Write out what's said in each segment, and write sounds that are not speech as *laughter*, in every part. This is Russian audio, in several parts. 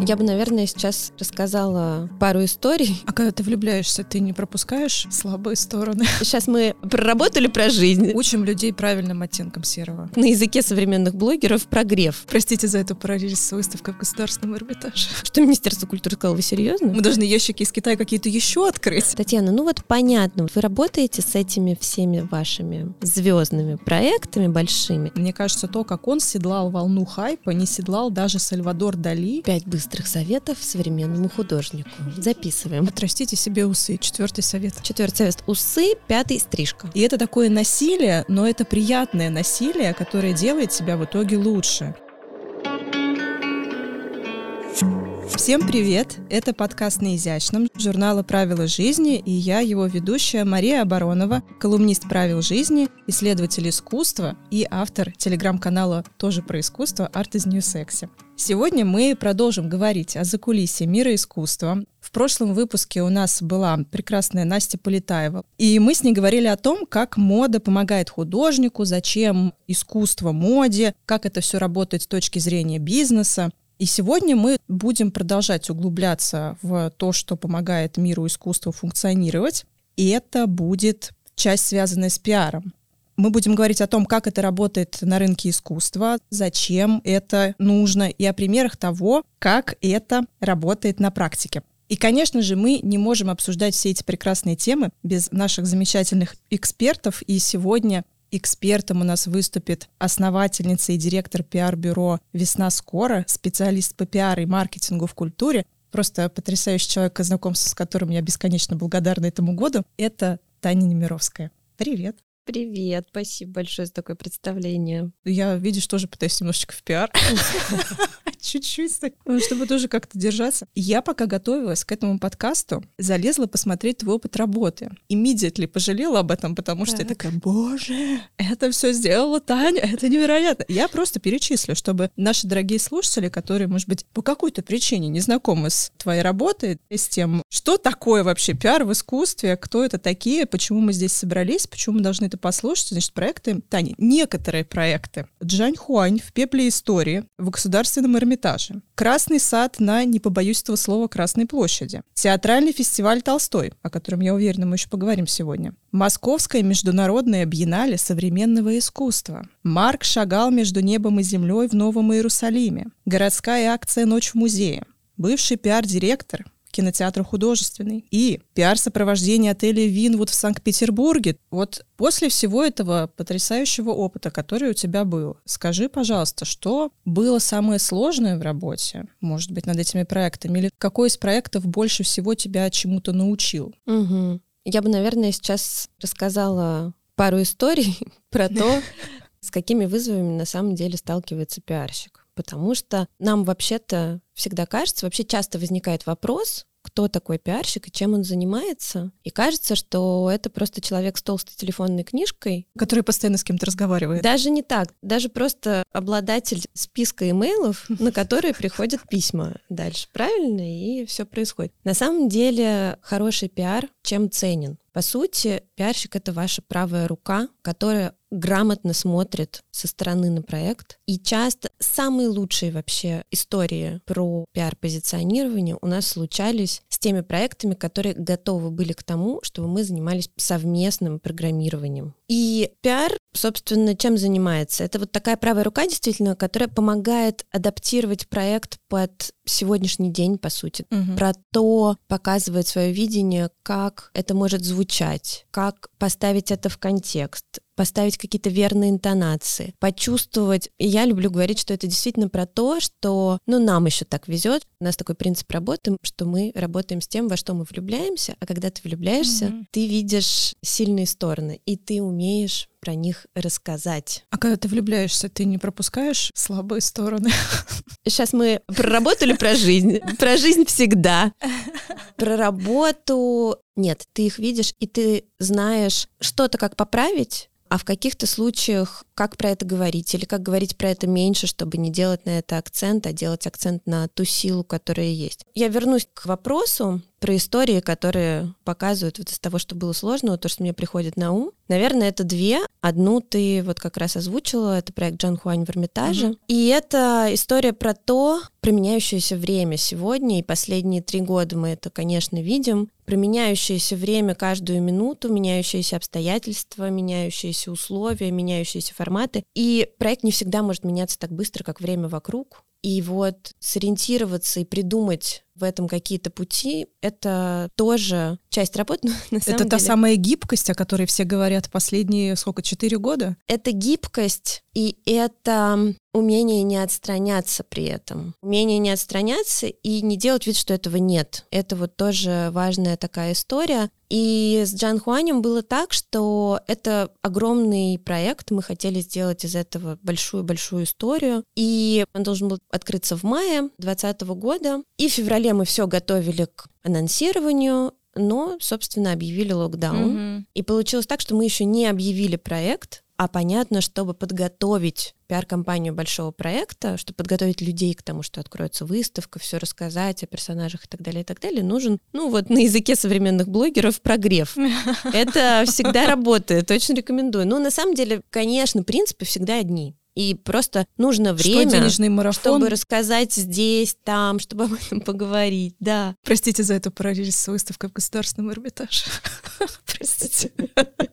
Я бы, наверное, сейчас рассказала пару историй. А когда ты влюбляешься, ты не пропускаешь слабые стороны? Сейчас мы проработали про жизнь. Учим людей правильным оттенком серого. На языке современных блогеров прогрев. Простите за эту параллель с выставкой в Государственном Эрмитаже. Что Министерство культуры сказало? Вы серьезно? Мы должны ящики из Китая какие-то еще открыть. Татьяна, ну вот понятно, вы работаете с этими всеми вашими звездными проектами большими. Мне кажется, то, как он седлал волну хайпа, не седлал даже Сальвадор Дали. Пять быстрых советов современному художнику. Записываем. Отрастите себе усы. Четвертый совет. Четвертый совет. Усы, пятый стрижка. И это такое насилие, но это приятное насилие, которое делает себя в итоге лучше. Всем привет! Это подкаст «На изящном» журнала «Правила жизни» и я, его ведущая Мария Оборонова, колумнист «Правил жизни», исследователь искусства и автор телеграм-канала тоже про искусство «Art is New Sexy». Сегодня мы продолжим говорить о закулисье мира искусства. В прошлом выпуске у нас была прекрасная Настя Полетаева, и мы с ней говорили о том, как мода помогает художнику, зачем искусство моде, как это все работает с точки зрения бизнеса. И сегодня мы будем продолжать углубляться в то, что помогает миру искусства функционировать. И это будет часть, связанная с пиаром. Мы будем говорить о том, как это работает на рынке искусства, зачем это нужно, и о примерах того, как это работает на практике. И, конечно же, мы не можем обсуждать все эти прекрасные темы без наших замечательных экспертов. И сегодня Экспертом у нас выступит основательница и директор пиар-бюро «Весна скоро», специалист по пиар и маркетингу в культуре, просто потрясающий человек, знакомство с которым я бесконечно благодарна этому году. Это Таня Немировская. Привет. Привет, спасибо большое за такое представление. Я, видишь, тоже пытаюсь немножечко в пиар. *laughs* Чуть-чуть, ну, чтобы тоже как-то держаться. Я пока готовилась к этому подкасту, залезла посмотреть твой опыт работы. Immediately пожалела об этом, потому что я такая, боже, это все сделала Таня, это невероятно. Я просто перечислю, чтобы наши дорогие слушатели, которые, может быть, по какой-то причине не знакомы с твоей работой, с тем, что такое вообще пиар в искусстве, кто это такие, почему мы здесь собрались, почему мы должны это послушать. Значит, проекты, Таня, некоторые проекты. Джань Хуань в «Пепле истории» в Государственном Эрмитаже. Красный сад на, не побоюсь этого слова, Красной площади. Театральный фестиваль «Толстой», о котором, я уверена, мы еще поговорим сегодня. Московское международное биеннале современного искусства. Марк шагал между небом и землей в Новом Иерусалиме. Городская акция «Ночь в музее». Бывший пиар-директор кинотеатр художественный, и пиар-сопровождение отеля «Винвуд» в Санкт-Петербурге. Вот после всего этого потрясающего опыта, который у тебя был, скажи, пожалуйста, что было самое сложное в работе, может быть, над этими проектами, или какой из проектов больше всего тебя чему-то научил? Угу. Я бы, наверное, сейчас рассказала пару историй *laughs* про то, *laughs* с какими вызовами на самом деле сталкивается пиарщик потому что нам вообще-то всегда кажется, вообще часто возникает вопрос, кто такой пиарщик и чем он занимается. И кажется, что это просто человек с толстой телефонной книжкой. Который постоянно с кем-то разговаривает. Даже не так. Даже просто обладатель списка имейлов, на которые приходят письма дальше. Правильно? И все происходит. На самом деле хороший пиар чем ценен? По сути, пиарщик — это ваша правая рука, которая грамотно смотрит со стороны на проект. И часто самые лучшие вообще истории про пиар-позиционирование у нас случались с теми проектами, которые готовы были к тому, чтобы мы занимались совместным программированием. И пиар, собственно, чем занимается? Это вот такая правая рука, действительно, которая помогает адаптировать проект под сегодняшний день, по сути. Угу. Про то показывает свое видение, как это может звучать, как поставить это в контекст, поставить какие-то верные интонации, почувствовать. И я люблю говорить, что это действительно про то, что, ну, нам еще так везет. У нас такой принцип работы, что мы работаем с тем, во что мы влюбляемся, а когда ты влюбляешься, mm-hmm. ты видишь сильные стороны, и ты умеешь про них рассказать. А когда ты влюбляешься, ты не пропускаешь слабые стороны? *laughs* Сейчас мы проработали про жизнь. Про жизнь всегда. Про работу. Нет, ты их видишь, и ты знаешь что-то, как поправить, а в каких-то случаях как про это говорить или как говорить про это меньше, чтобы не делать на это акцент, а делать акцент на ту силу, которая есть. Я вернусь к вопросу про истории, которые показывают вот из того, что было сложного, то, что мне приходит на ум. Наверное, это две. Одну ты вот как раз озвучила, это проект Джан Хуань в Эрмитаже. Mm-hmm. И это история про то, про меняющееся время сегодня, и последние три года мы это, конечно, видим, про меняющееся время каждую минуту, меняющиеся обстоятельства, меняющиеся условия, меняющиеся форматы. И проект не всегда может меняться так быстро, как время вокруг. И вот сориентироваться и придумать в этом какие-то пути, это тоже часть работы. *laughs* На самом это деле. та самая гибкость, о которой все говорят последние, сколько, четыре года? Это гибкость, и это умение не отстраняться при этом. Умение не отстраняться и не делать вид, что этого нет. Это вот тоже важная такая история. И с Джан Хуанем было так, что это огромный проект, мы хотели сделать из этого большую-большую историю, и он должен был открыться в мае 2020 года, и в феврале мы все готовили к анонсированию, но, собственно, объявили локдаун. Mm-hmm. И получилось так, что мы еще не объявили проект, а понятно, чтобы подготовить пиар-компанию большого проекта, чтобы подготовить людей к тому, что откроется выставка, все рассказать о персонажах и так далее, и так далее, нужен, ну вот на языке современных блогеров, прогрев. *laughs* Это всегда работает, очень рекомендую. Но на самом деле, конечно, принципы всегда одни. И просто нужно время, чтобы рассказать здесь, там, чтобы об этом поговорить, да. Простите за эту параллель с выставкой в Государственном Эрмитаже. *laughs* Простите. *laughs*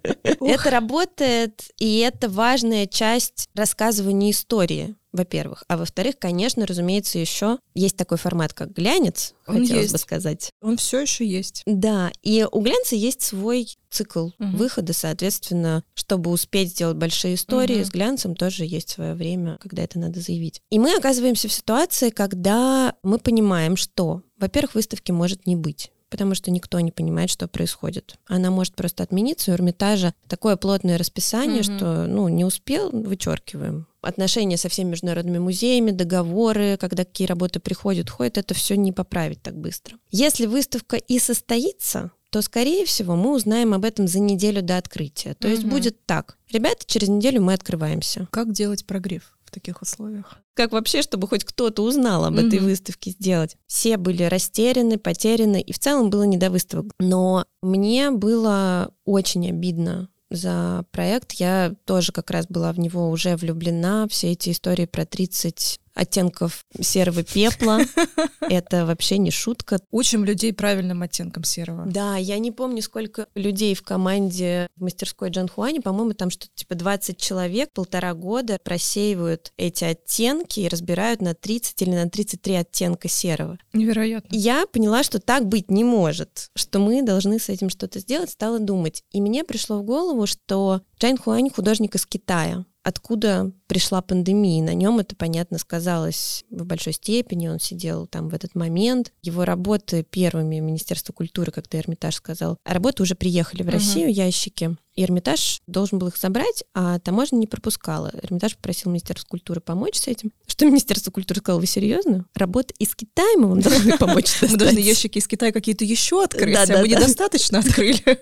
Это работает, и это важная часть рассказывания истории во-первых. А во-вторых, конечно, разумеется, еще есть такой формат, как глянец, Он хотелось есть. бы сказать. Он все еще есть. Да, и у глянца есть свой цикл угу. выхода, соответственно, чтобы успеть сделать большие истории, угу. с глянцем тоже есть свое время, когда это надо заявить. И мы оказываемся в ситуации, когда мы понимаем, что, во-первых, выставки может не быть потому что никто не понимает, что происходит. Она может просто отмениться. У Эрмитажа такое плотное расписание, mm-hmm. что, ну, не успел, вычеркиваем. Отношения со всеми международными музеями, договоры, когда какие работы приходят, ходят, это все не поправить так быстро. Если выставка и состоится, то, скорее всего, мы узнаем об этом за неделю до открытия. То угу. есть будет так. Ребята, через неделю мы открываемся. Как делать прогрев? в таких условиях. Как вообще, чтобы хоть кто-то узнал об mm-hmm. этой выставке сделать? Все были растеряны, потеряны, и в целом было не до выставок. Но мне было очень обидно за проект. Я тоже как раз была в него уже влюблена. Все эти истории про 30 оттенков серого пепла. *laughs* Это вообще не шутка. Учим людей правильным оттенкам серого. Да, я не помню, сколько людей в команде в мастерской Джан Хуани, по-моему, там что-то типа 20 человек полтора года просеивают эти оттенки и разбирают на 30 или на 33 оттенка серого. Невероятно. Я поняла, что так быть не может, что мы должны с этим что-то сделать, стала думать. И мне пришло в голову, что Джан Хуань художник из Китая откуда пришла пандемия. На нем это, понятно, сказалось в большой степени. Он сидел там в этот момент. Его работы первыми Министерство культуры, как ты Эрмитаж сказал, а работы уже приехали в Россию, uh-huh. ящики. И Эрмитаж должен был их забрать, а таможня не пропускала. Эрмитаж попросил Министерство культуры помочь с этим. *laughs* Что Министерство культуры сказало, вы серьезно? Работа из Китая мы вам должны *laughs* помочь Мы должны ящики из Китая какие-то еще открыть, а мы недостаточно открыли. *laughs*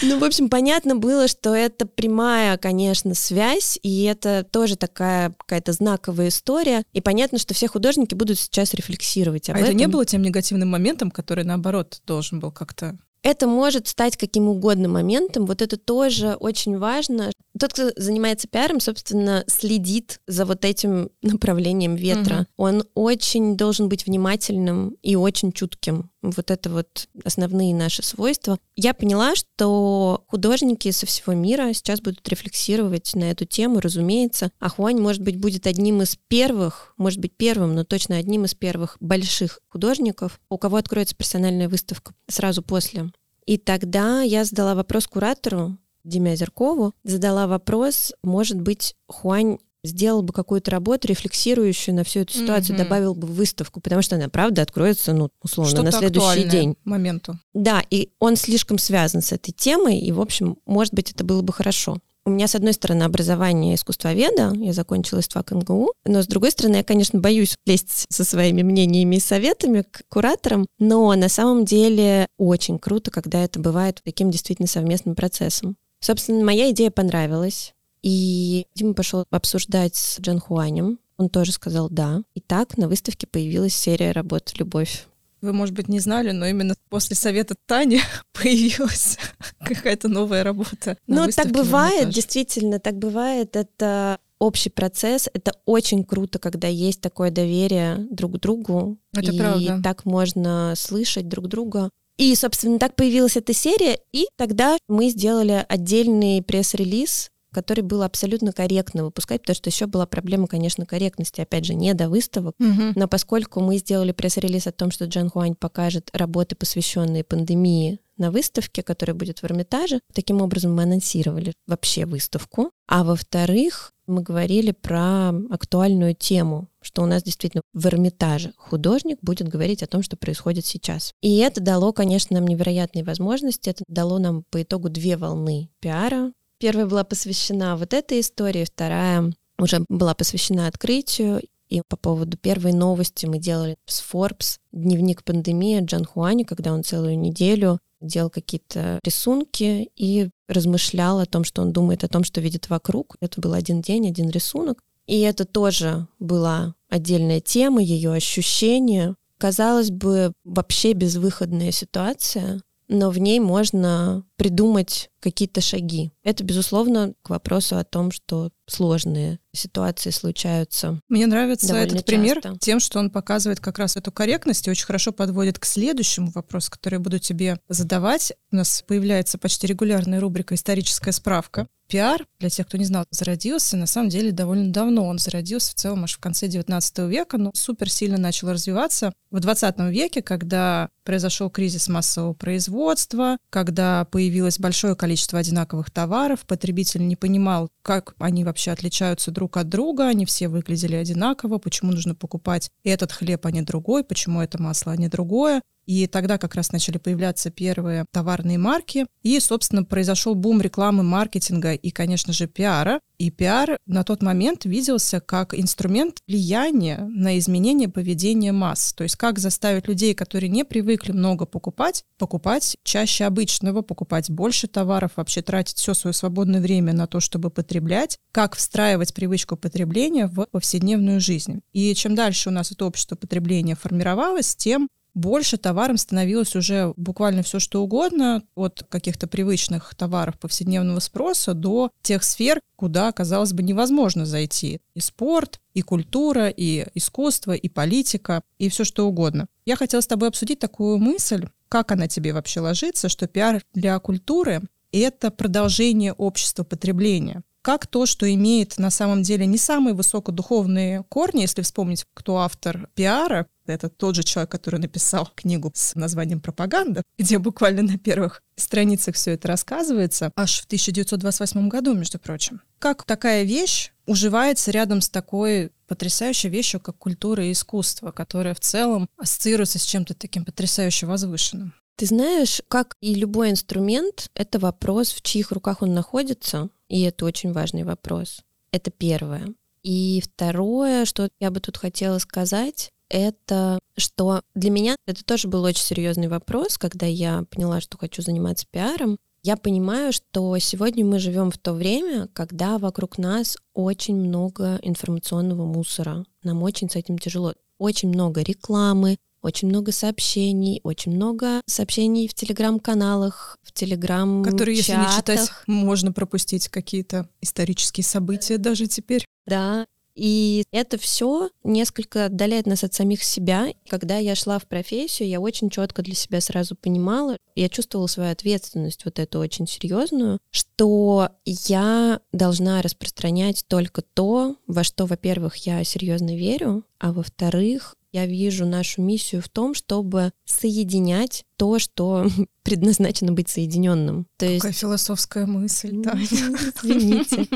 Ну, в общем, понятно было, что это прямая, конечно, связь, и это тоже такая какая-то знаковая история. И понятно, что все художники будут сейчас рефлексировать об а этом. это не было тем негативным моментом, который, наоборот, должен был как-то это может стать каким угодно моментом. Вот это тоже очень важно. Тот, кто занимается пиаром, собственно, следит за вот этим направлением ветра. Угу. Он очень должен быть внимательным и очень чутким. Вот это вот основные наши свойства. Я поняла, что художники со всего мира сейчас будут рефлексировать на эту тему, разумеется. А Хуань, может быть, будет одним из первых, может быть, первым, но точно одним из первых больших художников, у кого откроется персональная выставка сразу после. И тогда я задала вопрос куратору, Диме Озеркову, задала вопрос, может быть, Хуань сделал бы какую-то работу, рефлексирующую на всю эту ситуацию, mm-hmm. добавил бы выставку, потому что она, правда, откроется, ну, условно, Что-то на следующий день. моменту. Да, и он слишком связан с этой темой, и, в общем, может быть, это было бы хорошо. У меня, с одной стороны, образование искусствоведа, я закончила ИСТФАК МГУ, но, с другой стороны, я, конечно, боюсь лезть со своими мнениями и советами к кураторам, но на самом деле очень круто, когда это бывает таким действительно совместным процессом. Собственно, моя идея понравилась. И Дима пошел обсуждать с Джан Хуанем. Он тоже сказал «да». И так на выставке появилась серия работ «Любовь». Вы, может быть, не знали, но именно после совета Тани *laughs* появилась *laughs* какая-то новая работа. Ну, так бывает, действительно, так бывает. Это общий процесс. Это очень круто, когда есть такое доверие друг к другу. Это и правда. так можно слышать друг друга. И, собственно, так появилась эта серия, и тогда мы сделали отдельный пресс-релиз, который был абсолютно корректно выпускать, потому что еще была проблема, конечно, корректности, опять же, не до выставок. Мгм. Но поскольку мы сделали пресс-релиз о том, что Джан Хуань покажет работы, посвященные пандемии на выставке, которая будет в Эрмитаже, таким образом мы анонсировали вообще выставку. А во-вторых, мы говорили про актуальную тему, что у нас действительно в Эрмитаже художник будет говорить о том, что происходит сейчас. И это дало, конечно, нам невероятные возможности. Это дало нам по итогу две волны пиара. Первая была посвящена вот этой истории, вторая уже была посвящена открытию. И по поводу первой новости мы делали с Forbes дневник пандемии Джан Хуани, когда он целую неделю делал какие-то рисунки и размышлял о том, что он думает о том, что видит вокруг. Это был один день, один рисунок. И это тоже была отдельная тема, ее ощущения. Казалось бы, вообще безвыходная ситуация, но в ней можно придумать какие-то шаги. Это, безусловно, к вопросу о том, что сложные ситуации случаются. Мне нравится этот пример часто. тем, что он показывает как раз эту корректность и очень хорошо подводит к следующему вопросу, который я буду тебе задавать. У нас появляется почти регулярная рубрика «Историческая справка». Пиар, для тех, кто не знал, зародился на самом деле довольно давно. Он зародился в целом аж в конце 19 века, но супер сильно начал развиваться в 20 веке, когда произошел кризис массового производства, когда появилось большое количество одинаковых товаров, потребитель не понимал, как они вообще отличаются друг от друга, они все выглядели одинаково, почему нужно покупать этот хлеб, а не другой, почему это масло, а не другое. И тогда как раз начали появляться первые товарные марки. И, собственно, произошел бум рекламы, маркетинга и, конечно же, пиара. И пиар на тот момент виделся как инструмент влияния на изменение поведения масс. То есть как заставить людей, которые не привыкли много покупать, покупать чаще обычного, покупать больше товаров, вообще тратить все свое свободное время на то, чтобы потреблять, как встраивать привычку потребления в повседневную жизнь. И чем дальше у нас это общество потребления формировалось, тем больше товаром становилось уже буквально все что угодно, от каких-то привычных товаров повседневного спроса до тех сфер, куда, казалось бы, невозможно зайти. И спорт, и культура, и искусство, и политика, и все что угодно. Я хотела с тобой обсудить такую мысль, как она тебе вообще ложится, что пиар для культуры — это продолжение общества потребления как то, что имеет на самом деле не самые высокодуховные корни, если вспомнить, кто автор пиара, это тот же человек, который написал книгу с названием «Пропаганда», *laughs* где буквально на первых страницах все это рассказывается, аж в 1928 году, между прочим. Как такая вещь уживается рядом с такой потрясающей вещью, как культура и искусство, которая в целом ассоциируется с чем-то таким потрясающе возвышенным? Ты знаешь, как и любой инструмент, это вопрос, в чьих руках он находится, и это очень важный вопрос. Это первое. И второе, что я бы тут хотела сказать, это что для меня это тоже был очень серьезный вопрос, когда я поняла, что хочу заниматься пиаром. Я понимаю, что сегодня мы живем в то время, когда вокруг нас очень много информационного мусора. Нам очень с этим тяжело. Очень много рекламы, очень много сообщений, очень много сообщений в телеграм-каналах, в телеграм Которые, если не читать, можно пропустить какие-то исторические события даже теперь. Да, и это все несколько отдаляет нас от самих себя. Когда я шла в профессию, я очень четко для себя сразу понимала, я чувствовала свою ответственность, вот эту очень серьезную, что я должна распространять только то, во что, во-первых, я серьезно верю, а во-вторых, я вижу нашу миссию в том, чтобы соединять то, что *laughs* предназначено быть соединенным. То Какая есть... философская мысль, *laughs* да. Извините.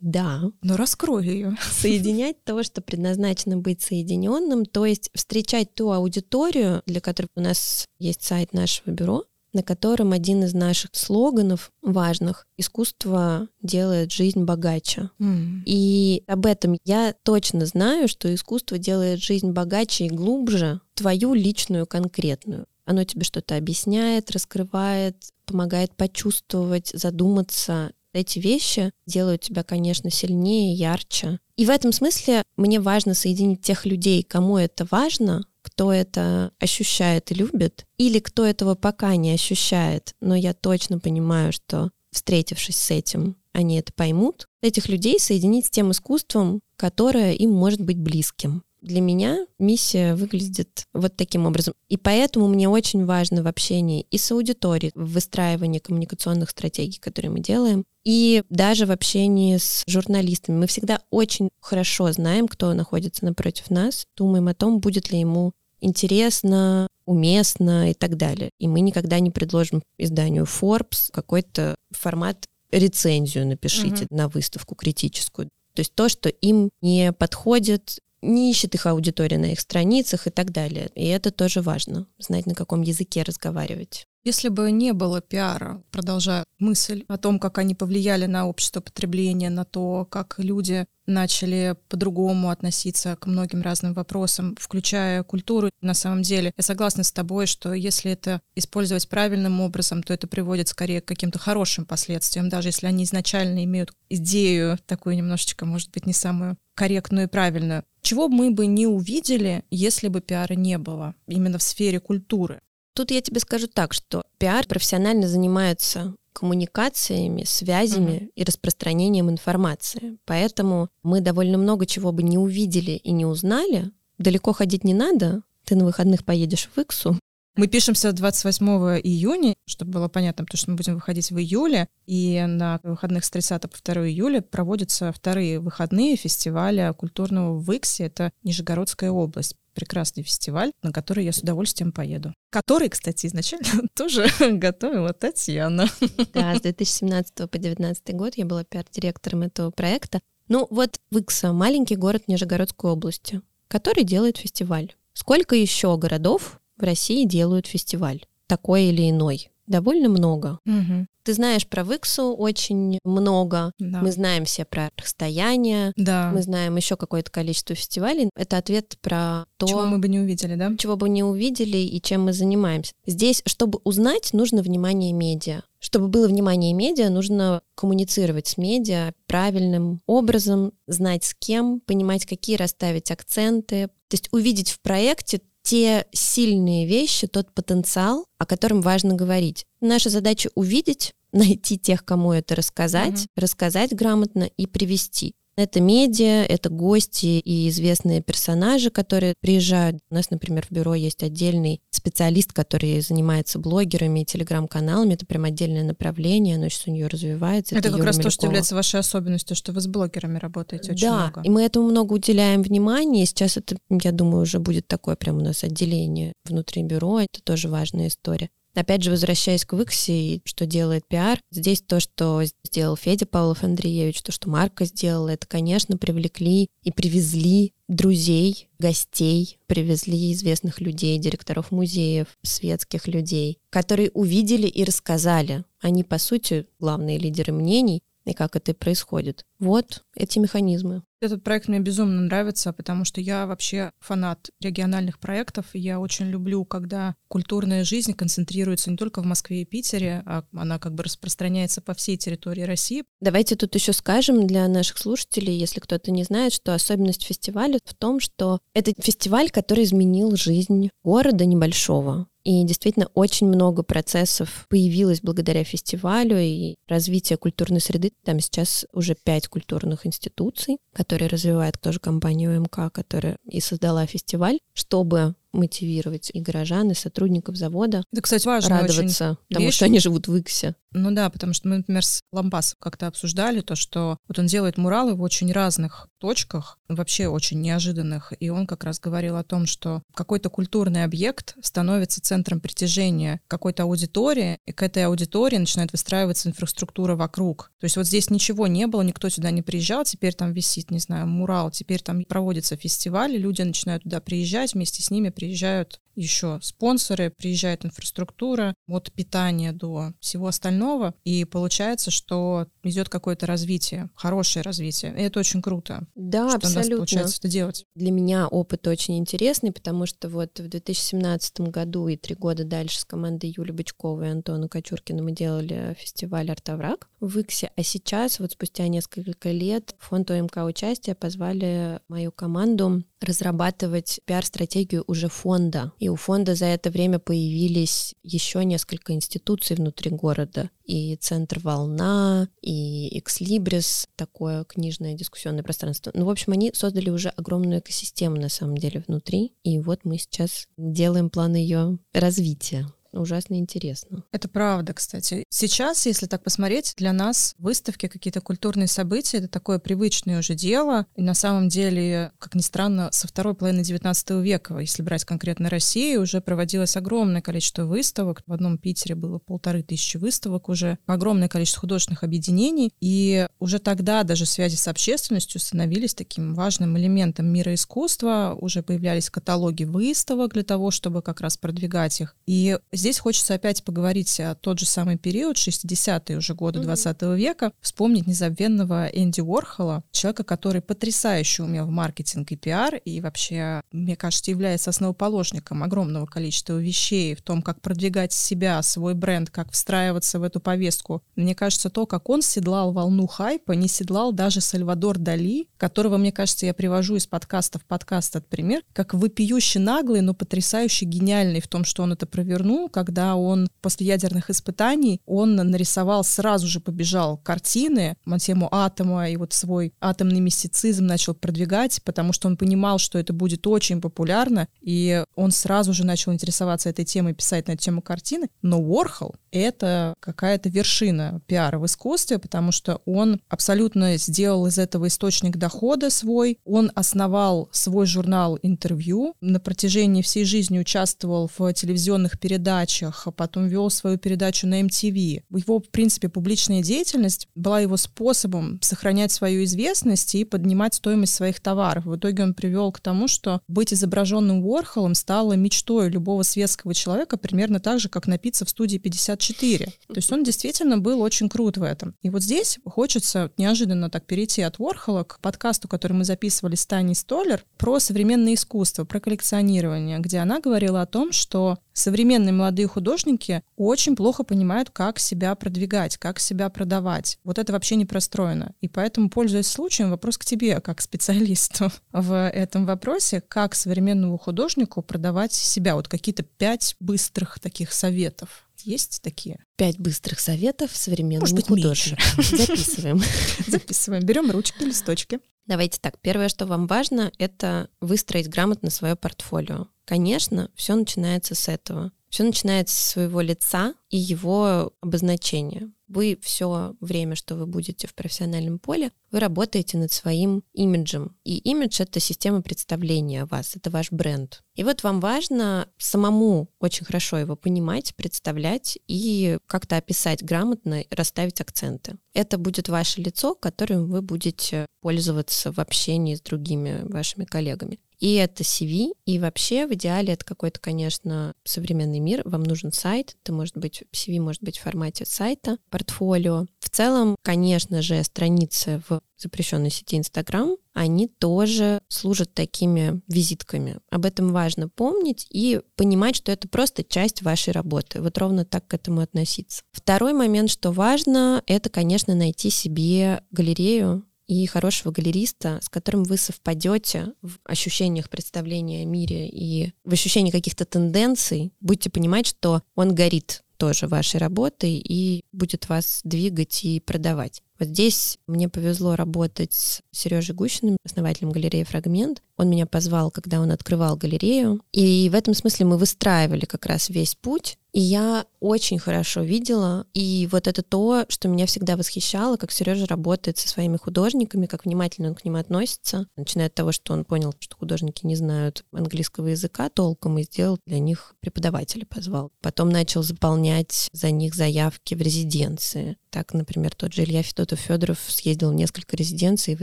Да. Но раскрой ее. Соединять то, что предназначено быть соединенным, то есть встречать ту аудиторию, для которой у нас есть сайт нашего бюро, на котором один из наших слоганов важных «Искусство делает жизнь богаче». М. И об этом я точно знаю, что искусство делает жизнь богаче и глубже, твою личную конкретную. Оно тебе что-то объясняет, раскрывает, помогает почувствовать, задуматься. Эти вещи делают тебя, конечно, сильнее, ярче. И в этом смысле мне важно соединить тех людей, кому это важно, кто это ощущает и любит, или кто этого пока не ощущает, но я точно понимаю, что встретившись с этим, они это поймут, этих людей соединить с тем искусством, которое им может быть близким. Для меня миссия выглядит вот таким образом. И поэтому мне очень важно в общении и с аудиторией, в выстраивании коммуникационных стратегий, которые мы делаем, и даже в общении с журналистами. Мы всегда очень хорошо знаем, кто находится напротив нас, думаем о том, будет ли ему интересно, уместно и так далее. И мы никогда не предложим изданию Forbes какой-то формат рецензию напишите угу. на выставку критическую. То есть то, что им не подходит, не ищет их аудитория на их страницах и так далее. И это тоже важно, знать, на каком языке разговаривать. Если бы не было пиара, продолжая мысль о том, как они повлияли на общество потребления, на то, как люди начали по-другому относиться к многим разным вопросам, включая культуру. На самом деле, я согласна с тобой, что если это использовать правильным образом, то это приводит скорее к каким-то хорошим последствиям, даже если они изначально имеют идею такую немножечко, может быть, не самую корректную и правильную. Чего мы бы не увидели, если бы пиара не было именно в сфере культуры? Тут я тебе скажу так, что пиар профессионально занимается коммуникациями, связями uh-huh. и распространением информации. Поэтому мы довольно много чего бы не увидели и не узнали. Далеко ходить не надо. Ты на выходных поедешь в Иксу, мы пишемся 28 июня, чтобы было понятно, потому что мы будем выходить в июле, и на выходных с 30 по 2 июля проводятся вторые выходные фестиваля культурного в Иксе. Это Нижегородская область прекрасный фестиваль, на который я с удовольствием поеду. Который, кстати, изначально *laughs* тоже готовила Татьяна. Да, с 2017 по 2019 год я была пиар-директором этого проекта. Ну вот Выкса — маленький город Нижегородской области, который делает фестиваль. Сколько еще городов в России делают фестиваль, такой или иной. Довольно много. Угу. Ты знаешь про Виксу очень много. Да. Мы знаем все про расстояние. Да. Мы знаем еще какое-то количество фестивалей. Это ответ про то, чего мы бы не увидели, да? Чего бы не увидели и чем мы занимаемся. Здесь, чтобы узнать, нужно внимание медиа. Чтобы было внимание медиа, нужно коммуницировать с медиа правильным образом, знать с кем, понимать, какие расставить акценты. То есть увидеть в проекте те сильные вещи, тот потенциал, о котором важно говорить. Наша задача увидеть, *laughs* найти тех, кому это рассказать, mm-hmm. рассказать грамотно и привести. Это медиа, это гости и известные персонажи, которые приезжают. У нас, например, в бюро есть отдельный специалист, который занимается блогерами и телеграм-каналами. Это прям отдельное направление, оно сейчас у нее развивается. Это, это как Юра раз Малякова. то, что является вашей особенностью, что вы с блогерами работаете очень да, много. и мы этому много уделяем внимания. Сейчас это, я думаю, уже будет такое прям у нас отделение внутри бюро. Это тоже важная история. Опять же, возвращаясь к Виксе, что делает пиар, здесь то, что сделал Федя Павлов Андреевич, то, что Марка сделала, это, конечно, привлекли и привезли друзей, гостей, привезли известных людей, директоров музеев, светских людей, которые увидели и рассказали. Они, по сути, главные лидеры мнений, и как это происходит. Вот эти механизмы. Этот проект мне безумно нравится, потому что я вообще фанат региональных проектов. Я очень люблю, когда культурная жизнь концентрируется не только в Москве и Питере, а она как бы распространяется по всей территории России. Давайте тут еще скажем для наших слушателей, если кто-то не знает, что особенность фестиваля в том, что это фестиваль, который изменил жизнь города небольшого. И действительно очень много процессов появилось благодаря фестивалю и развитию культурной среды. Там сейчас уже пять культурных институций, которые развивает тоже компания УМК, которая и создала фестиваль, чтобы мотивировать и горожан, и сотрудников завода Это, кстати, важно радоваться тому, вещь. что они живут в Иксе. Ну да, потому что мы, например, с Лампасом как-то обсуждали то, что вот он делает муралы в очень разных точках, вообще очень неожиданных, и он как раз говорил о том, что какой-то культурный объект становится центром притяжения какой-то аудитории, и к этой аудитории начинает выстраиваться инфраструктура вокруг. То есть вот здесь ничего не было, никто сюда не приезжал, теперь там висит, не знаю, мурал, теперь там проводится фестиваль, люди начинают туда приезжать, вместе с ними приезжают еще спонсоры, приезжает инфраструктура от питания до всего остального, и получается, что идет какое-то развитие, хорошее развитие. И это очень круто. Да, что абсолютно. у нас получается это делать. Для меня опыт очень интересный, потому что вот в 2017 году и три года дальше с командой Юли Бычковой и Антона Кочуркина мы делали фестиваль «Артовраг» в Иксе, а сейчас, вот спустя несколько лет, фонд ОМК участия позвали мою команду разрабатывать пиар-стратегию уже фонда. И у фонда за это время появились еще несколько институций внутри города. И Центр «Волна», и «Экслибрис», такое книжное дискуссионное пространство. Ну, в общем, они создали уже огромную экосистему, на самом деле, внутри. И вот мы сейчас делаем план ее развития ужасно интересно. Это правда, кстати. Сейчас, если так посмотреть, для нас выставки, какие-то культурные события — это такое привычное уже дело. И на самом деле, как ни странно, со второй половины XIX века, если брать конкретно Россию, уже проводилось огромное количество выставок. В одном Питере было полторы тысячи выставок уже, огромное количество художественных объединений. И уже тогда даже связи с общественностью становились таким важным элементом мира искусства. Уже появлялись каталоги выставок для того, чтобы как раз продвигать их. И Здесь хочется опять поговорить о тот же самый период, 60-е уже годы mm-hmm. 20 века, вспомнить незабвенного Энди Уорхола, человека, который потрясающе умел в маркетинг и пиар, и вообще, мне кажется, является основоположником огромного количества вещей в том, как продвигать себя, свой бренд, как встраиваться в эту повестку. Мне кажется, то, как он седлал волну хайпа, не седлал даже Сальвадор Дали, которого, мне кажется, я привожу из подкаста в подкаст этот пример, как вопиюще наглый, но потрясающе гениальный в том, что он это провернул, когда он после ядерных испытаний, он нарисовал, сразу же побежал картины на тему атома и вот свой атомный мистицизм начал продвигать, потому что он понимал, что это будет очень популярно, и он сразу же начал интересоваться этой темой, писать на эту тему картины. Но Уорхол — это какая-то вершина пиара в искусстве, потому что он абсолютно сделал из этого источник дохода свой, он основал свой журнал интервью, на протяжении всей жизни участвовал в телевизионных передачах, передачах, а потом вел свою передачу на MTV. Его, в принципе, публичная деятельность была его способом сохранять свою известность и поднимать стоимость своих товаров. В итоге он привел к тому, что быть изображенным Уорхолом стало мечтой любого светского человека примерно так же, как напиться в студии 54. То есть он действительно был очень крут в этом. И вот здесь хочется неожиданно так перейти от Уорхола к подкасту, который мы записывали с Таней Столер, про современное искусство, про коллекционирование, где она говорила о том, что современные молодые художники очень плохо понимают, как себя продвигать, как себя продавать. Вот это вообще не простроено. И поэтому, пользуясь случаем, вопрос к тебе, как специалисту *laughs* в этом вопросе, как современному художнику продавать себя? Вот какие-то пять быстрых таких советов. Есть такие? Пять быстрых советов современному Может быть, художнику. *laughs* Записываем. *laughs* Записываем. Берем ручки, листочки. Давайте так. Первое, что вам важно, это выстроить грамотно свое портфолио. Конечно, все начинается с этого. Все начинается с своего лица и его обозначения. Вы все время, что вы будете в профессиональном поле, вы работаете над своим имиджем. И имидж — это система представления вас, это ваш бренд. И вот вам важно самому очень хорошо его понимать, представлять и как-то описать грамотно, расставить акценты. Это будет ваше лицо, которым вы будете пользоваться в общении с другими вашими коллегами. И это CV, и вообще в идеале это какой-то, конечно, современный мир. Вам нужен сайт, это может быть, CV может быть в формате сайта, портфолио. В целом, конечно же, страницы в запрещенной сети Инстаграм, они тоже служат такими визитками. Об этом важно помнить и понимать, что это просто часть вашей работы. Вот ровно так к этому относиться. Второй момент, что важно, это, конечно, найти себе галерею, и хорошего галериста, с которым вы совпадете в ощущениях представления о мире и в ощущении каких-то тенденций, будете понимать, что он горит тоже вашей работой и будет вас двигать и продавать. Вот здесь мне повезло работать с Сережей Гущиным, основателем галереи «Фрагмент». Он меня позвал, когда он открывал галерею. И в этом смысле мы выстраивали как раз весь путь. И я очень хорошо видела. И вот это то, что меня всегда восхищало, как Сережа работает со своими художниками, как внимательно он к ним относится. Начиная от того, что он понял, что художники не знают английского языка толком, и сделал для них преподавателя, позвал. Потом начал заполнять за них заявки в резиденции. Так, например, тот же Илья Федотов Федоров съездил в несколько резиденций и в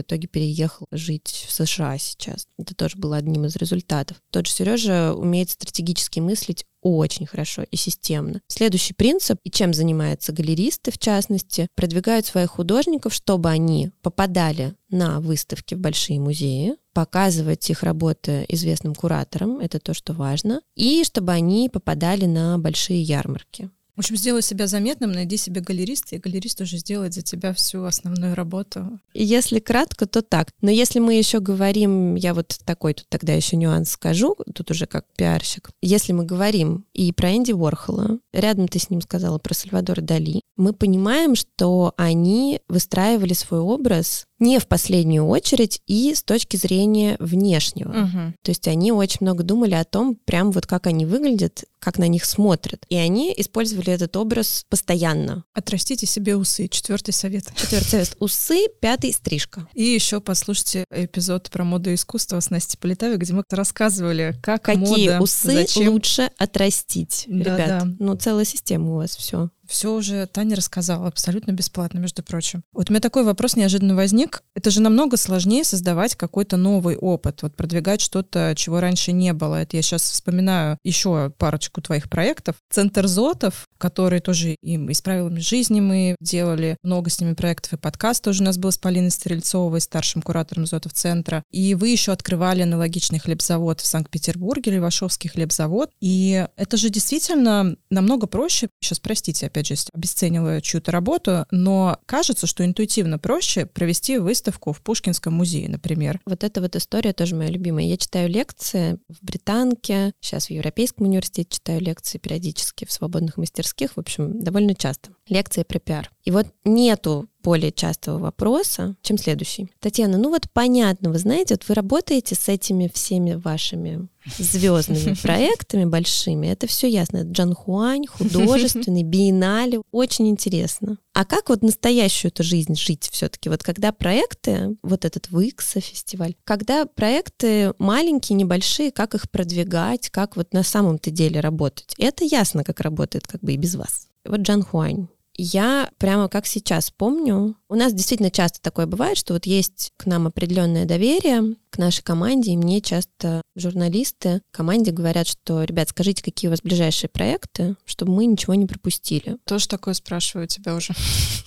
итоге переехал жить в США сейчас. Это тоже было одним из результатов. Тот же Сережа умеет стратегически мыслить очень хорошо и системно. Следующий принцип, и чем занимаются галеристы в частности, продвигают своих художников, чтобы они попадали на выставки в большие музеи, показывать их работы известным кураторам, это то, что важно, и чтобы они попадали на большие ярмарки. В общем, сделай себя заметным, найди себе галериста, и галерист уже сделает за тебя всю основную работу. Если кратко, то так. Но если мы еще говорим, я вот такой тут тогда еще нюанс скажу, тут уже как пиарщик. Если мы говорим и про Энди Уорхола, рядом ты с ним сказала про Сальвадора Дали, мы понимаем, что они выстраивали свой образ не в последнюю очередь и с точки зрения внешнего. Угу. То есть они очень много думали о том, прям вот как они выглядят, как на них смотрят. И они использовали этот образ постоянно. Отрастите себе усы. Четвертый совет. Четвертый совет. Усы, пятый стрижка. И еще послушайте эпизод про моду и искусство с Настей Полетавой, где мы рассказывали, как Какие мода, усы зачем... лучше отрастить, Да, ребят. да. Ну, целая система у вас все. Все уже Таня рассказала, абсолютно бесплатно, между прочим. Вот у меня такой вопрос неожиданно возник. Это же намного сложнее создавать какой-то новый опыт, вот продвигать что-то, чего раньше не было. Это я сейчас вспоминаю еще парочку твоих проектов. Центр Зотов, который тоже им и с правилами жизни мы делали, много с ними проектов, и подкаст тоже у нас был с Полиной Стрельцовой, старшим куратором Зотов центра. И вы еще открывали аналогичный хлебзавод в Санкт-Петербурге, Левашовский хлебзавод. И это же действительно намного проще. Сейчас, простите, опять же, обесценила чью-то работу, но кажется, что интуитивно проще провести выставку в Пушкинском музее, например. Вот эта вот история тоже моя любимая. Я читаю лекции в Британке, сейчас в Европейском университете читаю лекции периодически в свободных мастерских, в общем, довольно часто. Лекции про пиар. И вот нету более частого вопроса, чем следующий. Татьяна, ну вот понятно, вы знаете, вот вы работаете с этими всеми вашими звездными *laughs* проектами большими, это все ясно. Это Джан Хуань, *laughs* художественный, биеннале, очень интересно. А как вот настоящую эту жизнь жить все-таки? Вот когда проекты, вот этот Викса фестиваль, когда проекты маленькие, небольшие, как их продвигать, как вот на самом-то деле работать? Это ясно, как работает как бы и без вас. Вот Джан Хуань, я прямо как сейчас помню, у нас действительно часто такое бывает, что вот есть к нам определенное доверие, к нашей команде, и мне часто журналисты команде говорят, что, ребят, скажите, какие у вас ближайшие проекты, чтобы мы ничего не пропустили. Тоже такое спрашиваю тебя уже. *laughs*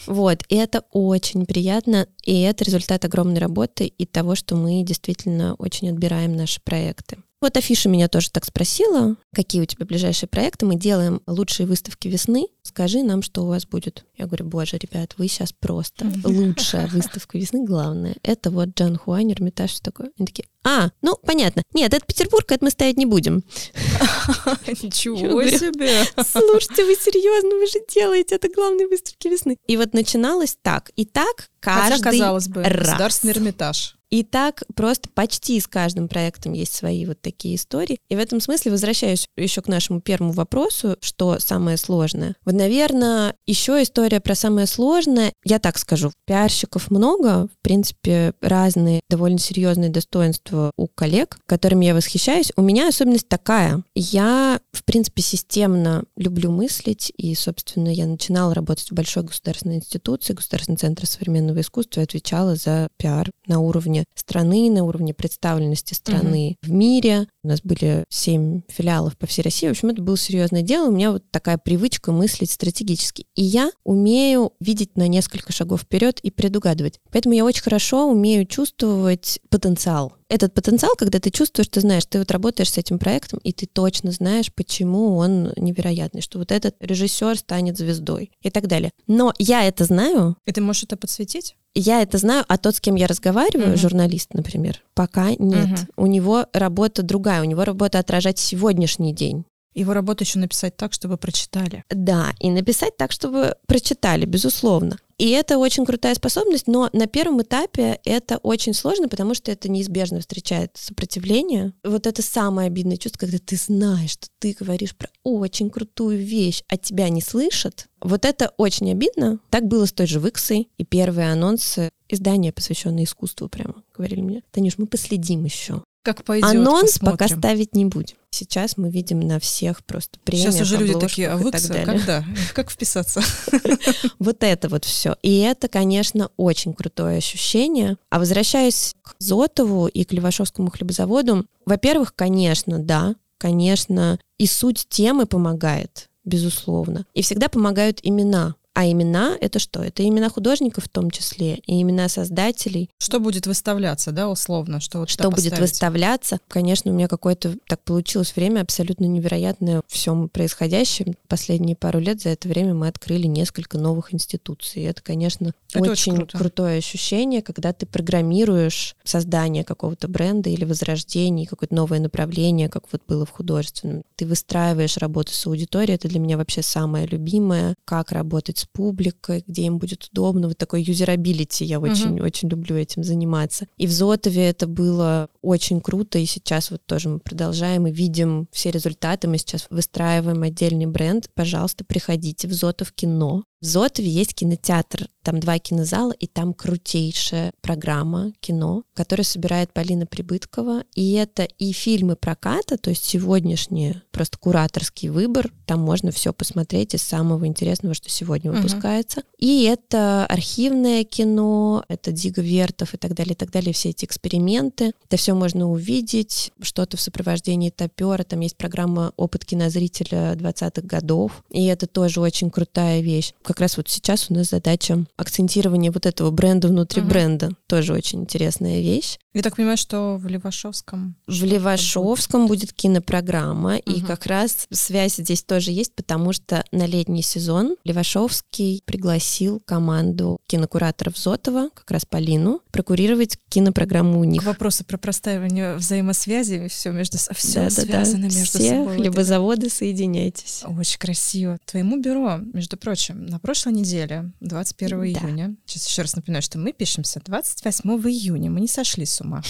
Вот, и это очень приятно, и это результат огромной работы и того, что мы действительно очень отбираем наши проекты. Вот Афиша меня тоже так спросила, какие у тебя ближайшие проекты. Мы делаем лучшие выставки весны. Скажи нам, что у вас будет. Я говорю, боже, ребят, вы сейчас просто лучшая выставка весны, главное. Это вот Джан Хуань, Эрмитаж, все такое. Они такие, а, ну, понятно. Нет, это Петербург, это мы ставить не будем. *laughs* Ничего себе! Слушайте, вы серьезно, вы же делаете это главные выставки весны. И вот начиналось так. И так каждый Хотя, казалось бы, раз. государственный Эрмитаж. И так просто почти с каждым проектом есть свои вот такие истории. И в этом смысле возвращаюсь еще к нашему первому вопросу, что самое сложное. Вот, наверное, еще история про самое сложное. Я так скажу, пиарщиков много, в принципе, разные довольно серьезные достоинства у коллег, которыми я восхищаюсь. У меня особенность такая. Я, в принципе, системно люблю мыслить, и, собственно, я начинала работать в большой государственной институции, Государственный центр современного искусства, и отвечала за пиар на уровне страны, на уровне представленности страны в мире. У нас были семь филиалов по всей России. В общем, это было серьезное дело. У меня вот такая привычка мыслить стратегически. И я умею видеть на несколько шагов вперед и предугадывать. Поэтому я очень хорошо умею чувствовать потенциал. Этот потенциал, когда ты чувствуешь, ты знаешь, ты вот работаешь с этим проектом, и ты точно знаешь, почему он невероятный, что вот этот режиссер станет звездой и так далее. Но я это знаю, И ты можешь это подсветить? я это знаю, а тот, с кем я разговариваю, Мгм. журналист, например, пока нет. Мгм. У него работа другая, у него работа отражать сегодняшний день. Его работу еще написать так, чтобы прочитали. Да, и написать так, чтобы прочитали, безусловно. И это очень крутая способность, но на первом этапе это очень сложно, потому что это неизбежно встречает сопротивление. Вот это самое обидное чувство, когда ты знаешь, что ты говоришь про очень крутую вещь, а тебя не слышат. Вот это очень обидно. Так было с той же Виксой. И первые анонсы издания, посвященные искусству, прямо говорили мне, Танюш, мы последим еще. Как пойдет, Анонс пока посмотрим. ставить не будем. Сейчас мы видим на всех просто премиях, Сейчас уже люди такие, а далее. когда? Как вписаться? *laughs* Вот это вот все. И это, конечно, очень крутое ощущение. А возвращаясь к Зотову и к Левашовскому хлебозаводу, во-первых, конечно, да, конечно, и суть темы помогает, безусловно. И всегда помогают имена. А имена — это что? Это имена художников в том числе, и имена создателей. Что будет выставляться, да, условно? Что, вот что будет выставляться? Конечно, у меня какое-то так получилось время абсолютно невероятное всем происходящем. Последние пару лет за это время мы открыли несколько новых институций. Это, конечно, это очень, очень крутое ощущение, когда ты программируешь создание какого-то бренда или возрождение, какое-то новое направление, как вот было в художественном. Ты выстраиваешь работу с аудиторией. Это для меня вообще самое любимое. Как работать с публикой, где им будет удобно. Вот такой юзабилити. Я очень, uh-huh. очень люблю этим заниматься. И в Зотове это было очень круто. И сейчас вот тоже мы продолжаем и видим все результаты. Мы сейчас выстраиваем отдельный бренд. Пожалуйста, приходите в Зотов кино. В Зотове есть кинотеатр, там два кинозала, и там крутейшая программа кино, которую собирает Полина Прибыткова. И это и фильмы проката, то есть сегодняшний просто кураторский выбор. Там можно все посмотреть из самого интересного, что сегодня выпускается. Uh-huh. И это архивное кино, это Дига Вертов и так далее, и так далее, все эти эксперименты. Это все можно увидеть, что-то в сопровождении топера. Там есть программа «Опыт кинозрителя 20-х годов», и это тоже очень крутая вещь как раз вот сейчас у нас задача акцентирования вот этого бренда внутри uh-huh. бренда. Тоже очень интересная вещь. Я так понимаю, что в Левашовском... В Левашовском будет, будет кинопрограмма, uh-huh. и как раз связь здесь тоже есть, потому что на летний сезон Левашовский пригласил команду кинокураторов Зотова, как раз Полину, прокурировать кинопрограмму у них. Вопросы про простаивание взаимосвязи, все между все да, связано да, да. между Все собой. хлебозаводы, соединяйтесь. Очень красиво. Твоему бюро, между прочим, на прошлой неделе, 21 да. июня, сейчас еще раз напоминаю, что мы пишемся 28 июня, мы не сошли с ума.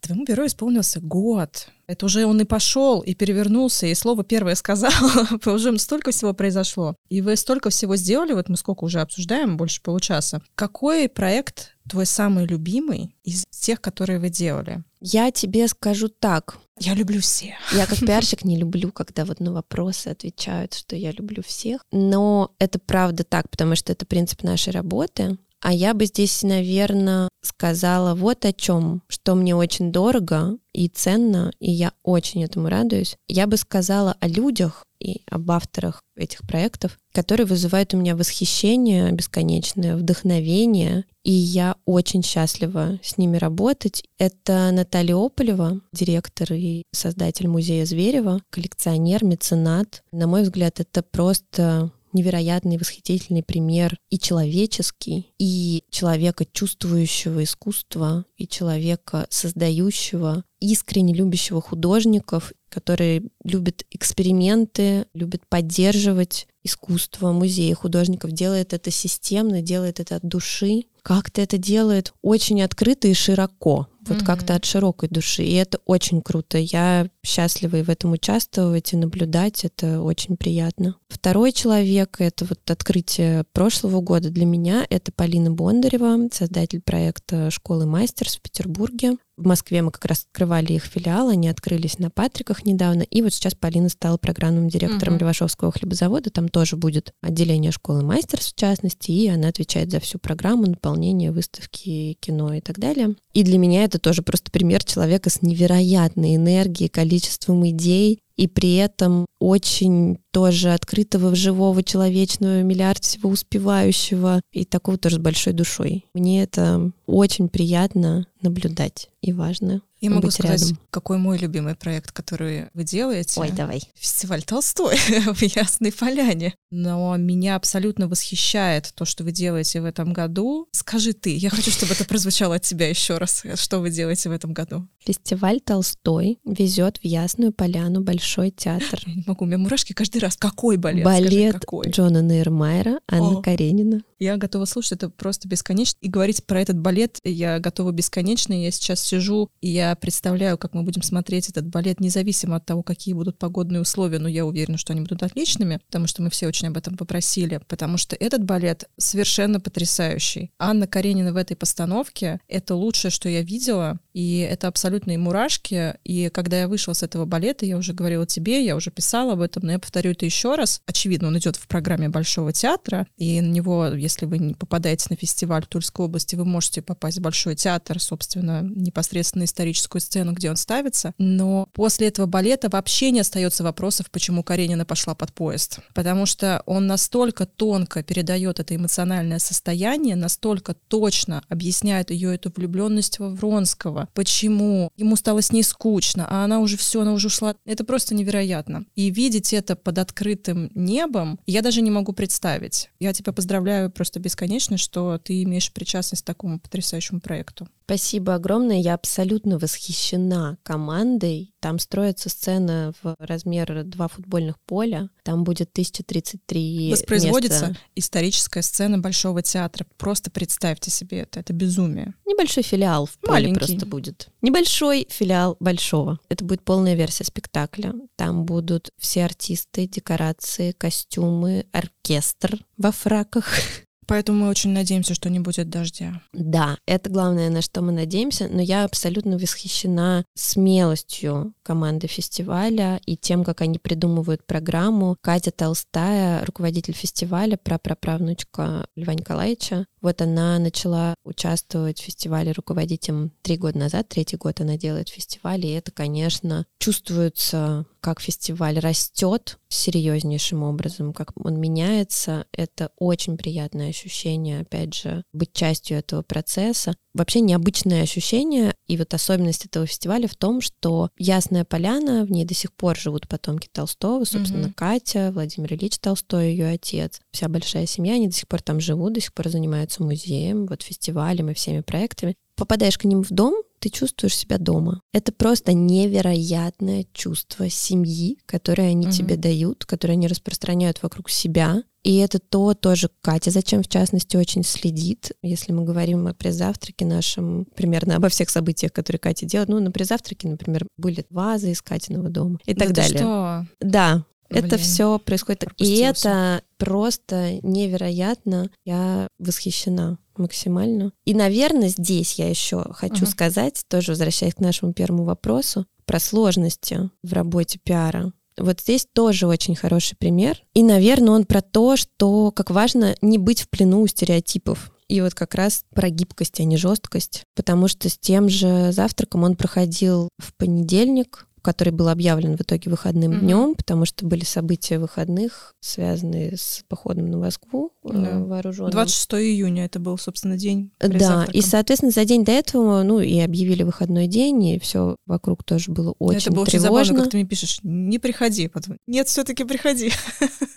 Твоему бюро исполнился год. Это уже он и пошел, и перевернулся, и слово первое сказал, *laughs* уже столько всего произошло. И вы столько всего сделали, вот мы сколько уже обсуждаем, больше получаса. Какой проект твой самый любимый из тех, которые вы делали? Я тебе скажу так. Я люблю всех. Я как *laughs* пиарщик не люблю, когда вот на вопросы отвечают, что я люблю всех. Но это правда так, потому что это принцип нашей работы. А я бы здесь, наверное, сказала вот о чем, что мне очень дорого и ценно, и я очень этому радуюсь. Я бы сказала о людях и об авторах этих проектов, которые вызывают у меня восхищение бесконечное, вдохновение, и я очень счастлива с ними работать. Это Наталья Ополева, директор и создатель музея Зверева, коллекционер, меценат. На мой взгляд, это просто невероятный, восхитительный пример и человеческий, и человека, чувствующего искусство, и человека, создающего, искренне любящего художников, который любит эксперименты, любит поддерживать искусство, музеи. Художников, делает это системно, делает это от души, как-то это делает очень открыто и широко вот mm-hmm. как-то от широкой души. И это очень круто. Я счастлива и в этом участвовать, и наблюдать. Это очень приятно. Второй человек — это вот открытие прошлого года для меня. Это Полина Бондарева, создатель проекта «Школы мастерс» в Петербурге. В Москве мы как раз открывали их филиал, они открылись на Патриках недавно, и вот сейчас Полина стала программным директором uh-huh. Левашовского хлебозавода, там тоже будет отделение школы мастерс в частности, и она отвечает за всю программу, наполнение выставки, кино и так далее. И для меня это тоже просто пример человека с невероятной энергией, количеством идей, и при этом очень тоже открытого, живого, человечного, миллиард всего успевающего и такого тоже с большой душой. Мне это очень приятно наблюдать и важно. Я могу сказать, рядом. какой мой любимый проект, который вы делаете. Ой, давай. Фестиваль Толстой *laughs* в Ясной Поляне. Но меня абсолютно восхищает то, что вы делаете в этом году. Скажи ты, я хочу, чтобы это прозвучало от тебя еще раз. Что вы делаете в этом году? Фестиваль Толстой везет в Ясную Поляну Большой театр. Я не могу, у меня мурашки каждый раз. Какой балет? Балет Скажи, какой? Джона Нейрмайера, Анна О. Каренина. Я готова слушать это просто бесконечно. И говорить про этот балет я готова бесконечно. Я сейчас сижу, и я представляю, как мы будем смотреть этот балет, независимо от того, какие будут погодные условия. Но я уверена, что они будут отличными, потому что мы все очень об этом попросили. Потому что этот балет совершенно потрясающий. Анна Каренина в этой постановке — это лучшее, что я видела. И это абсолютные мурашки. И когда я вышла с этого балета, я уже говорила тебе, я уже писала об этом, но я повторю это еще раз. Очевидно, он идет в программе Большого театра, и на него, если вы не попадаете на фестиваль в Тульской области, вы можете попасть в Большой театр, собственно, непосредственно историческую сцену, где он ставится. Но после этого балета вообще не остается вопросов, почему Каренина пошла под поезд. Потому что он настолько тонко передает это эмоциональное состояние, настолько точно объясняет ее эту влюбленность во Вронского, почему ему стало с ней скучно, а она уже все, она уже ушла. Это просто невероятно. И видеть это под открытым небом, я даже не могу представить. Я тебя поздравляю просто бесконечно, что ты имеешь причастность к такому потрясающему проекту. Спасибо огромное. Я абсолютно восхищена командой. Там строится сцена в размер два футбольных поля. Там будет 1033 Воспроизводится места. историческая сцена Большого театра. Просто представьте себе это. Это безумие. Небольшой филиал в поле Маленький. просто будет. Небольшой филиал большого. Это будет полная версия спектакля. Там будут все артисты, декорации, костюмы, оркестр во фраках. *laughs* Поэтому мы очень надеемся, что не будет дождя. Да, это главное, на что мы надеемся, но я абсолютно восхищена смелостью команды фестиваля и тем, как они придумывают программу. Катя Толстая, руководитель фестиваля, прапраправнучка Льва Николаевича, вот она начала участвовать в фестивале, руководить им три года назад, третий год она делает фестиваль, и это, конечно, чувствуется, как фестиваль растет серьезнейшим образом, как он меняется. Это очень приятное ощущение, опять же, быть частью этого процесса. Вообще необычное ощущение, и вот особенность этого фестиваля в том, что Ясная Поляна, в ней до сих пор живут потомки Толстого, собственно, Мгм. Катя, Владимир Ильич Толстой, ее отец, вся большая семья, они до сих пор там живут, до сих пор занимаются музеем, вот фестивалем и всеми проектами. Попадаешь к ним в дом, ты чувствуешь себя дома. Это просто невероятное чувство семьи, которое они Мгм. тебе дают, которое они распространяют вокруг себя. И это то тоже Катя, зачем в частности очень следит, если мы говорим о пресс-завтраке нашем, примерно обо всех событиях, которые Катя делает. Ну, на пресс-завтраке, например, были вазы из Катиного дома и так Да далее. что? Да, это Блин, все происходит. И это просто невероятно. Я восхищена максимально. И, наверное, здесь я еще хочу Ага. сказать, тоже возвращаясь к нашему первому вопросу, про сложности в работе пиара. Вот здесь тоже очень хороший пример. И, наверное, он про то, что как важно не быть в плену у стереотипов. И вот как раз про гибкость, а не жесткость. Потому что с тем же завтраком он проходил в понедельник, который был объявлен в итоге выходным Мгм. днем, потому что были события выходных, связанные с походом на Москву Да. вооруженным. 26 июня это был, собственно, день Да, завтраком. и, соответственно, за день до этого, ну, и объявили выходной день, и все вокруг тоже было очень это было очень тревожно. забавно, как ты мне пишешь, не приходи. Потом, Нет, все-таки приходи.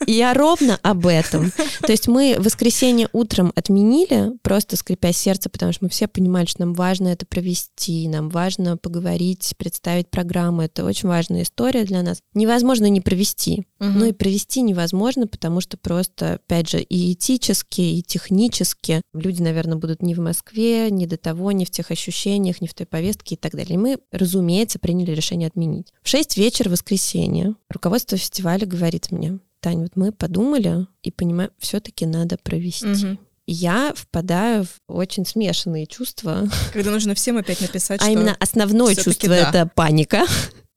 Я ровно об этом. *laughs* То есть мы воскресенье утром отменили, просто скрипя сердце, потому что мы все понимали, что нам важно это провести, нам важно поговорить, представить программу. Это очень важная история для нас. Невозможно не провести. Но и провести невозможно, потому что просто, опять же, и этически, и технически люди, наверное, будут не в Москве, не до того, не в тех ощущениях, не в той повестке и так далее. И мы, разумеется, приняли решение отменить. В 6 вечера воскресенья руководство фестиваля говорит мне, Тань, вот мы подумали и понимаем, все-таки надо провести. И Я впадаю в очень смешанные чувства. Когда нужно всем опять написать, А что... именно основное чувство да. это паника.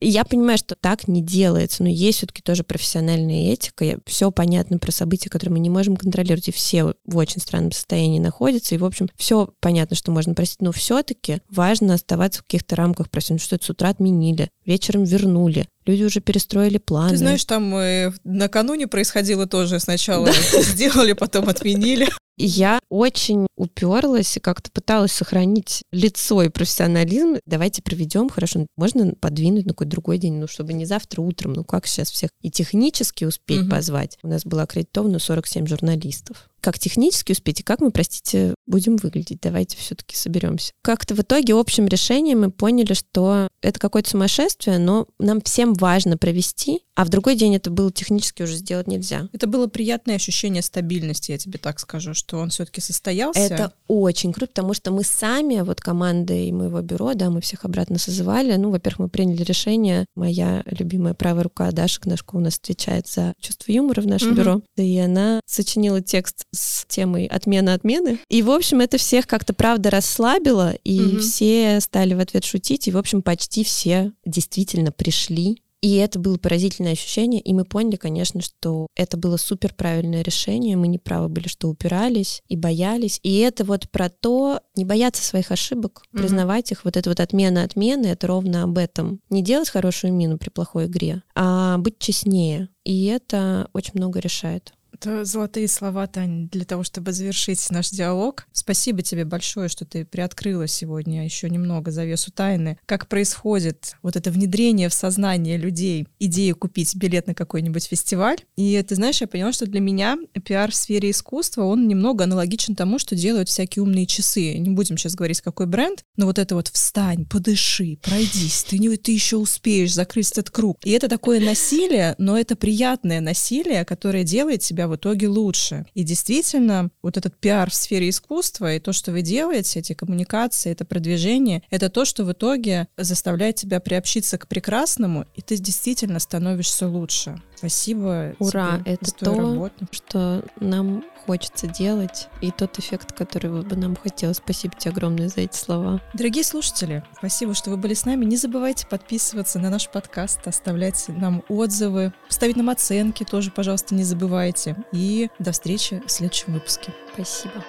Я понимаю, что так не делается, но есть все-таки тоже профессиональная этика. Все понятно про события, которые мы не можем контролировать, и все в очень странном состоянии находятся. И, в общем, все понятно, что можно простить, но все-таки важно оставаться в каких-то рамках, простить, что это с утра отменили, вечером вернули, люди уже перестроили планы. Ты знаешь, там э, накануне происходило тоже. Сначала сделали, потом отменили. Я очень уперлась и как-то пыталась сохранить лицо и профессионализм. Давайте проведем, хорошо, можно подвинуть на какой-то другой день, ну, чтобы не завтра утром, ну, как сейчас всех и технически успеть Мгм. позвать. У нас было аккредитовано 47 журналистов. Как технически успеть и как мы, простите, будем выглядеть? Давайте все-таки соберемся. Как-то в итоге общим решением мы поняли, что это какое-то сумасшествие, но нам всем важно провести, а в другой день это было технически уже сделать нельзя. Это было приятное ощущение стабильности, я тебе так скажу, что он все-таки состоялся. Это очень круто, потому что мы сами, вот командой моего бюро, да, мы всех обратно созывали. Ну, во-первых, мы приняли решение. Моя любимая правая рука Даша Кнашко у нас отвечает за чувство юмора в нашем Мгм. бюро. И она сочинила текст с темой отмена-отмены. И, в общем, это всех как-то, правда, расслабило, и угу. все стали в ответ шутить, и, в общем, почти все действительно пришли и это было поразительное ощущение, и мы поняли, конечно, что это было супер правильное решение, мы не правы были, что упирались и боялись. И это вот про то, не бояться своих ошибок, mm-hmm. признавать их, вот это вот отмена отмены, это ровно об этом. Не делать хорошую мину при плохой игре, а быть честнее. И это очень много решает. Это золотые слова, Таня, для того, чтобы завершить наш диалог. Спасибо тебе большое, что ты приоткрыла сегодня еще немного завесу тайны. Как происходит вот это внедрение в сознание людей идеи купить билет на какой-нибудь фестиваль. И ты знаешь, я поняла, что для меня пиар в сфере искусства, он немного аналогичен тому, что делают всякие умные часы. Не будем сейчас говорить, какой бренд, но вот это вот встань, подыши, пройдись, ты, не, ты еще успеешь закрыть этот круг. И это такое насилие, но это приятное насилие, которое делает тебя в итоге лучше. И действительно, вот этот пиар в сфере искусства и то, что вы делаете, эти коммуникации, это продвижение, это то, что в итоге заставляет тебя приобщиться к прекрасному, и ты действительно становишься лучше. Спасибо. Ура! Тебе это то, работу. что нам хочется делать, и тот эффект, который бы нам хотелось. Спасибо тебе огромное за эти слова. Дорогие слушатели, спасибо, что вы были с нами. Не забывайте подписываться на наш подкаст, оставлять нам отзывы, ставить нам оценки тоже, пожалуйста, не забывайте. И до встречи в следующем выпуске. Спасибо.